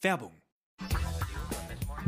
Werbung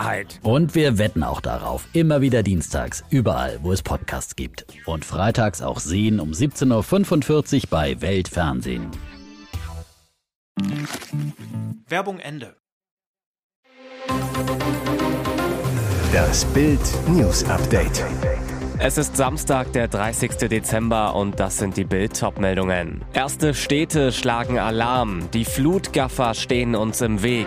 Wahrheit. Und wir wetten auch darauf. Immer wieder dienstags, überall, wo es Podcasts gibt. Und freitags auch sehen um 17.45 Uhr bei Weltfernsehen. Werbung Ende. Das Bild News Update. Es ist Samstag, der 30. Dezember und das sind die Bild-Top-Meldungen. Erste Städte schlagen Alarm. Die Flutgaffer stehen uns im Weg.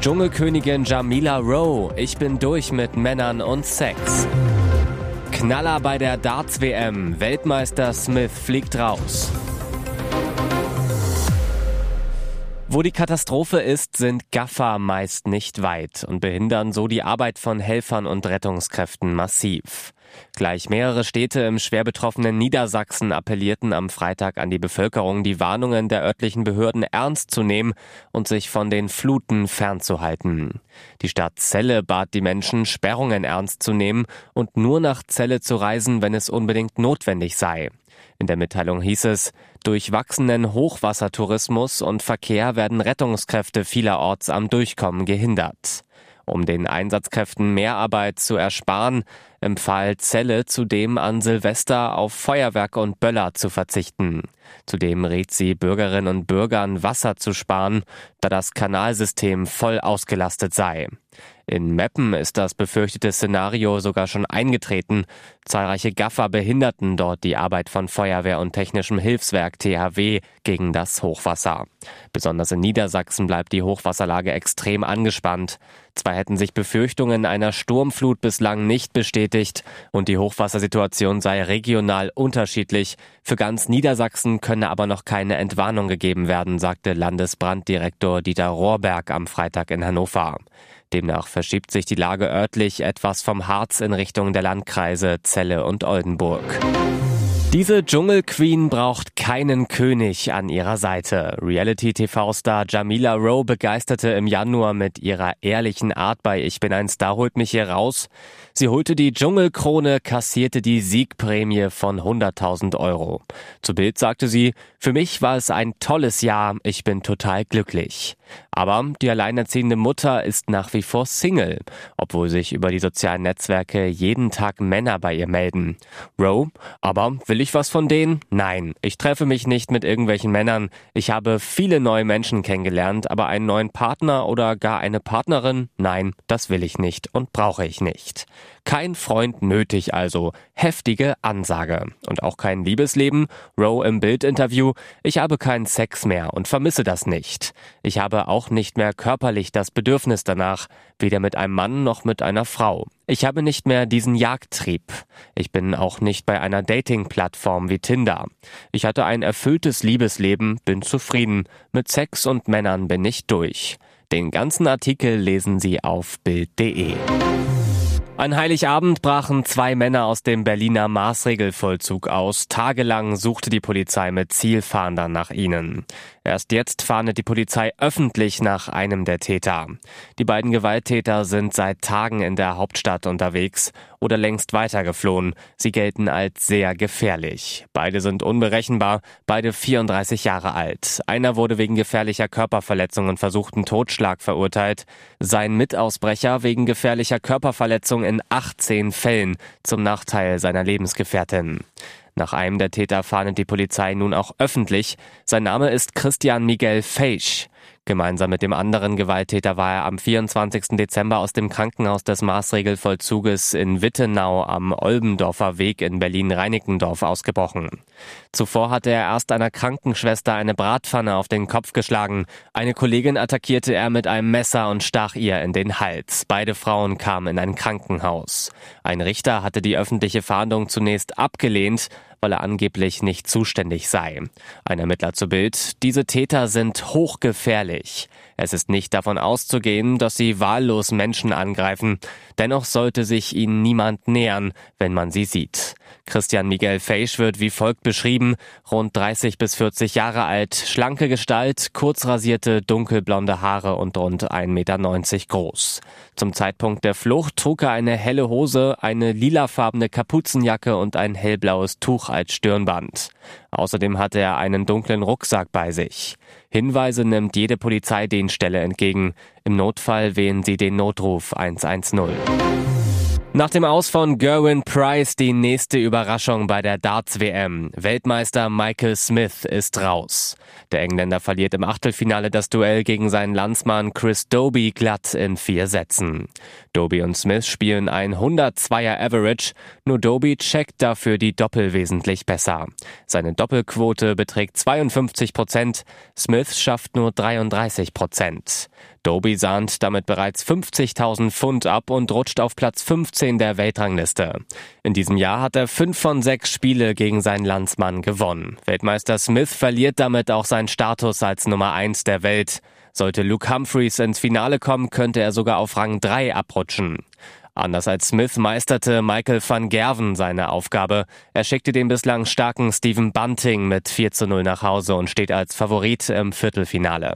Dschungelkönigin Jamila Rowe, ich bin durch mit Männern und Sex. Knaller bei der Darts-WM, Weltmeister Smith fliegt raus. Wo die Katastrophe ist, sind Gaffer meist nicht weit und behindern so die Arbeit von Helfern und Rettungskräften massiv. Gleich mehrere Städte im schwer betroffenen Niedersachsen appellierten am Freitag an die Bevölkerung, die Warnungen der örtlichen Behörden ernst zu nehmen und sich von den Fluten fernzuhalten. Die Stadt Celle bat die Menschen, Sperrungen ernst zu nehmen und nur nach Celle zu reisen, wenn es unbedingt notwendig sei. In der Mitteilung hieß es, durch wachsenden Hochwassertourismus und Verkehr werden Rettungskräfte vielerorts am Durchkommen gehindert. Um den Einsatzkräften mehr Arbeit zu ersparen, empfahl Zelle zudem an Silvester auf Feuerwerk und Böller zu verzichten. Zudem rät sie Bürgerinnen und Bürgern, Wasser zu sparen, da das Kanalsystem voll ausgelastet sei. In Meppen ist das befürchtete Szenario sogar schon eingetreten. Zahlreiche Gaffer behinderten dort die Arbeit von Feuerwehr und technischem Hilfswerk THW gegen das Hochwasser. Besonders in Niedersachsen bleibt die Hochwasserlage extrem angespannt. Zwar hätten sich Befürchtungen einer Sturmflut bislang nicht bestätigt und die Hochwassersituation sei regional unterschiedlich. Für ganz Niedersachsen könne aber noch keine Entwarnung gegeben werden, sagte Landesbranddirektor Dieter Rohrberg am Freitag in Hannover. Demnach verschiebt sich die Lage örtlich etwas vom Harz in Richtung der Landkreise Celle und Oldenburg. Diese Dschungelqueen braucht keinen König an ihrer Seite. Reality-TV-Star Jamila Rowe begeisterte im Januar mit ihrer ehrlichen Art bei Ich bin ein Star holt mich hier raus. Sie holte die Dschungelkrone, kassierte die Siegprämie von 100.000 Euro. Zu Bild sagte sie, für mich war es ein tolles Jahr, ich bin total glücklich. Aber die alleinerziehende Mutter ist nach wie vor Single, obwohl sich über die sozialen Netzwerke jeden Tag Männer bei ihr melden. Rowe, aber will ich was von denen? Nein, ich treffe mich nicht mit irgendwelchen Männern. Ich habe viele neue Menschen kennengelernt, aber einen neuen Partner oder gar eine Partnerin? Nein, das will ich nicht und brauche ich nicht. Kein Freund nötig also. Heftige Ansage. Und auch kein Liebesleben. Rowe im Bildinterview. Ich habe keinen Sex mehr und vermisse das nicht. Ich habe auch nicht mehr körperlich das Bedürfnis danach. Weder mit einem Mann noch mit einer Frau. Ich habe nicht mehr diesen Jagdtrieb. Ich bin auch nicht bei einer Dating-Plattform wie Tinder. Ich hatte ein erfülltes Liebesleben, bin zufrieden. Mit Sex und Männern bin ich durch. Den ganzen Artikel lesen Sie auf Bild.de. An Heiligabend brachen zwei Männer aus dem Berliner Maßregelvollzug aus. Tagelang suchte die Polizei mit Zielfahndern nach ihnen. Erst jetzt fahndet die Polizei öffentlich nach einem der Täter. Die beiden Gewalttäter sind seit Tagen in der Hauptstadt unterwegs oder längst weitergeflohen. Sie gelten als sehr gefährlich. Beide sind unberechenbar, beide 34 Jahre alt. Einer wurde wegen gefährlicher Körperverletzung und versuchten Totschlag verurteilt. Sein Mitausbrecher wegen gefährlicher Körperverletzung in 18 Fällen zum Nachteil seiner Lebensgefährtin. Nach einem der Täter fahndet die Polizei nun auch öffentlich. Sein Name ist Christian Miguel Feisch. Gemeinsam mit dem anderen Gewalttäter war er am 24. Dezember aus dem Krankenhaus des Maßregelvollzuges in Wittenau am Olbendorfer Weg in Berlin-Reinickendorf ausgebrochen. Zuvor hatte er erst einer Krankenschwester eine Bratpfanne auf den Kopf geschlagen. Eine Kollegin attackierte er mit einem Messer und stach ihr in den Hals. Beide Frauen kamen in ein Krankenhaus. Ein Richter hatte die öffentliche Fahndung zunächst abgelehnt. Weil er angeblich nicht zuständig sei. Ein Ermittler zu Bild, diese Täter sind hochgefährlich. Es ist nicht davon auszugehen, dass sie wahllos Menschen angreifen. Dennoch sollte sich ihnen niemand nähern, wenn man sie sieht. Christian Miguel Feisch wird wie folgt beschrieben. Rund 30 bis 40 Jahre alt, schlanke Gestalt, kurz rasierte, dunkelblonde Haare und rund 1,90 Meter groß. Zum Zeitpunkt der Flucht trug er eine helle Hose, eine lilafarbene Kapuzenjacke und ein hellblaues Tuch als Stirnband. Außerdem hatte er einen dunklen Rucksack bei sich. Hinweise nimmt jede Polizeidienststelle entgegen. Im Notfall wählen sie den Notruf 110. Nach dem Aus von Gerwin Price die nächste Überraschung bei der Darts-WM. Weltmeister Michael Smith ist raus. Der Engländer verliert im Achtelfinale das Duell gegen seinen Landsmann Chris Doby glatt in vier Sätzen. Doby und Smith spielen ein 102er Average, nur Doby checkt dafür die Doppel wesentlich besser. Seine Doppelquote beträgt 52 Prozent, Smith schafft nur 33 Prozent. Doby sahnt damit bereits 50.000 Pfund ab und rutscht auf Platz 15 der Weltrangliste. In diesem Jahr hat er fünf von sechs Spiele gegen seinen Landsmann gewonnen. Weltmeister Smith verliert damit auch seinen Status als Nummer eins der Welt. Sollte Luke Humphreys ins Finale kommen, könnte er sogar auf Rang 3 abrutschen. Anders als Smith meisterte Michael van Gerven seine Aufgabe. Er schickte den bislang starken Stephen Bunting mit 4 zu 0 nach Hause und steht als Favorit im Viertelfinale.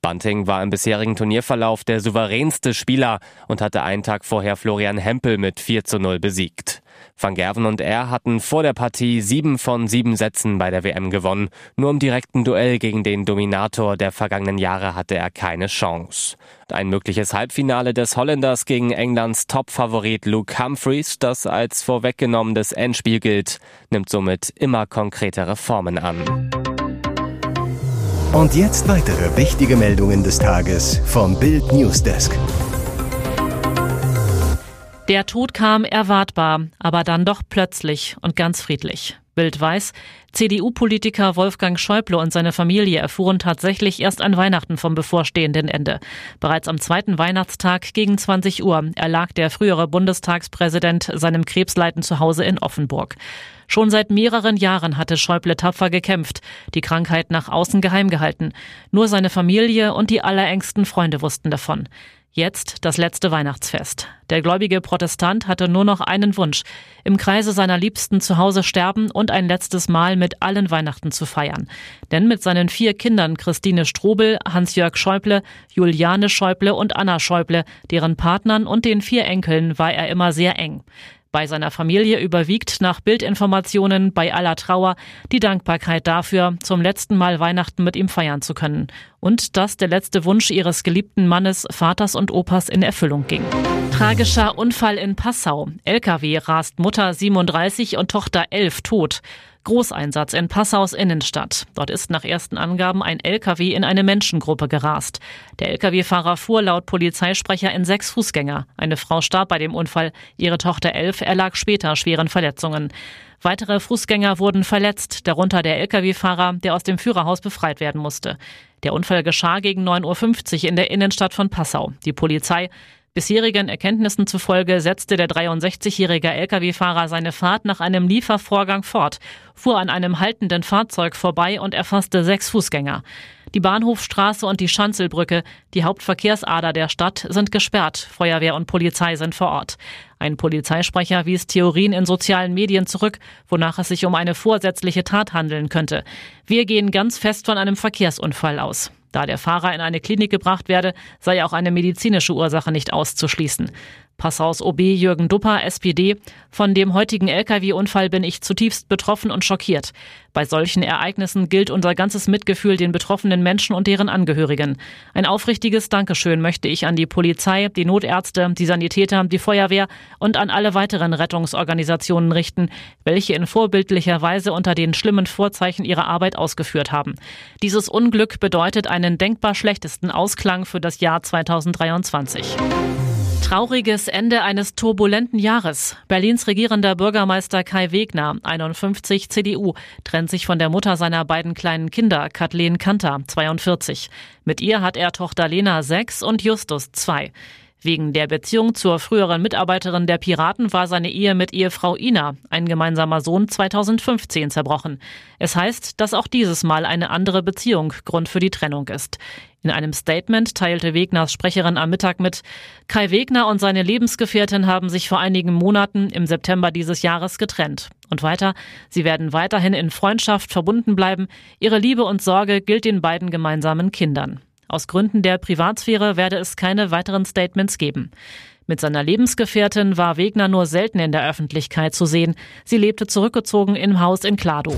Bunting war im bisherigen Turnierverlauf der souveränste Spieler und hatte einen Tag vorher Florian Hempel mit 4 zu 0 besiegt. Van Gerven und er hatten vor der Partie sieben von sieben Sätzen bei der WM gewonnen. Nur im direkten Duell gegen den Dominator der vergangenen Jahre hatte er keine Chance. Ein mögliches Halbfinale des Holländers gegen Englands Topfavorit Luke Humphreys, das als vorweggenommenes Endspiel gilt, nimmt somit immer konkretere Formen an. Und jetzt weitere wichtige Meldungen des Tages vom Bild Newsdesk. Der Tod kam erwartbar, aber dann doch plötzlich und ganz friedlich. Bild weiß, CDU-Politiker Wolfgang Schäuble und seine Familie erfuhren tatsächlich erst an Weihnachten vom bevorstehenden Ende. Bereits am zweiten Weihnachtstag gegen 20 Uhr erlag der frühere Bundestagspräsident seinem Krebsleiden zu Hause in Offenburg. Schon seit mehreren Jahren hatte Schäuble tapfer gekämpft, die Krankheit nach außen geheim gehalten. Nur seine Familie und die allerengsten Freunde wussten davon. Jetzt das letzte Weihnachtsfest. Der gläubige Protestant hatte nur noch einen Wunsch, im Kreise seiner Liebsten zu Hause sterben und ein letztes Mal mit allen Weihnachten zu feiern. Denn mit seinen vier Kindern Christine Strobel, Hans-Jörg Schäuble, Juliane Schäuble und Anna Schäuble, deren Partnern und den vier Enkeln war er immer sehr eng. Bei seiner Familie überwiegt nach Bildinformationen bei aller Trauer die Dankbarkeit dafür, zum letzten Mal Weihnachten mit ihm feiern zu können. Und dass der letzte Wunsch ihres geliebten Mannes, Vaters und Opas in Erfüllung ging. Tragischer Unfall in Passau. LKW rast Mutter 37 und Tochter 11 tot. Großeinsatz in Passaus Innenstadt. Dort ist nach ersten Angaben ein LKW in eine Menschengruppe gerast. Der LKW-Fahrer fuhr laut Polizeisprecher in sechs Fußgänger. Eine Frau starb bei dem Unfall. Ihre Tochter elf erlag später schweren Verletzungen. Weitere Fußgänger wurden verletzt, darunter der Lkw-Fahrer, der aus dem Führerhaus befreit werden musste. Der Unfall geschah gegen 9.50 Uhr in der Innenstadt von Passau. Die Polizei Bisherigen Erkenntnissen zufolge setzte der 63-jährige Lkw-Fahrer seine Fahrt nach einem Liefervorgang fort, fuhr an einem haltenden Fahrzeug vorbei und erfasste sechs Fußgänger. Die Bahnhofstraße und die Schanzelbrücke, die Hauptverkehrsader der Stadt, sind gesperrt. Feuerwehr und Polizei sind vor Ort. Ein Polizeisprecher wies Theorien in sozialen Medien zurück, wonach es sich um eine vorsätzliche Tat handeln könnte. Wir gehen ganz fest von einem Verkehrsunfall aus. Da der Fahrer in eine Klinik gebracht werde, sei auch eine medizinische Ursache nicht auszuschließen. Passaus OB Jürgen Dupper, SPD. Von dem heutigen Lkw-Unfall bin ich zutiefst betroffen und schockiert. Bei solchen Ereignissen gilt unser ganzes Mitgefühl den betroffenen Menschen und deren Angehörigen. Ein aufrichtiges Dankeschön möchte ich an die Polizei, die Notärzte, die Sanitäter, die Feuerwehr und an alle weiteren Rettungsorganisationen richten, welche in vorbildlicher Weise unter den schlimmen Vorzeichen ihre Arbeit ausgeführt haben. Dieses Unglück bedeutet einen denkbar schlechtesten Ausklang für das Jahr 2023. Trauriges Ende eines turbulenten Jahres. Berlins regierender Bürgermeister Kai Wegner, 51 CDU, trennt sich von der Mutter seiner beiden kleinen Kinder, Kathleen Kanter, 42. Mit ihr hat er Tochter Lena 6 und Justus 2. Wegen der Beziehung zur früheren Mitarbeiterin der Piraten war seine Ehe mit Ehefrau Ina, ein gemeinsamer Sohn, 2015 zerbrochen. Es heißt, dass auch dieses Mal eine andere Beziehung Grund für die Trennung ist. In einem Statement teilte Wegners Sprecherin am Mittag mit, Kai Wegner und seine Lebensgefährtin haben sich vor einigen Monaten im September dieses Jahres getrennt. Und weiter, sie werden weiterhin in Freundschaft verbunden bleiben. Ihre Liebe und Sorge gilt den beiden gemeinsamen Kindern. Aus Gründen der Privatsphäre werde es keine weiteren Statements geben. Mit seiner Lebensgefährtin war Wegner nur selten in der Öffentlichkeit zu sehen. Sie lebte zurückgezogen im Haus in Klado.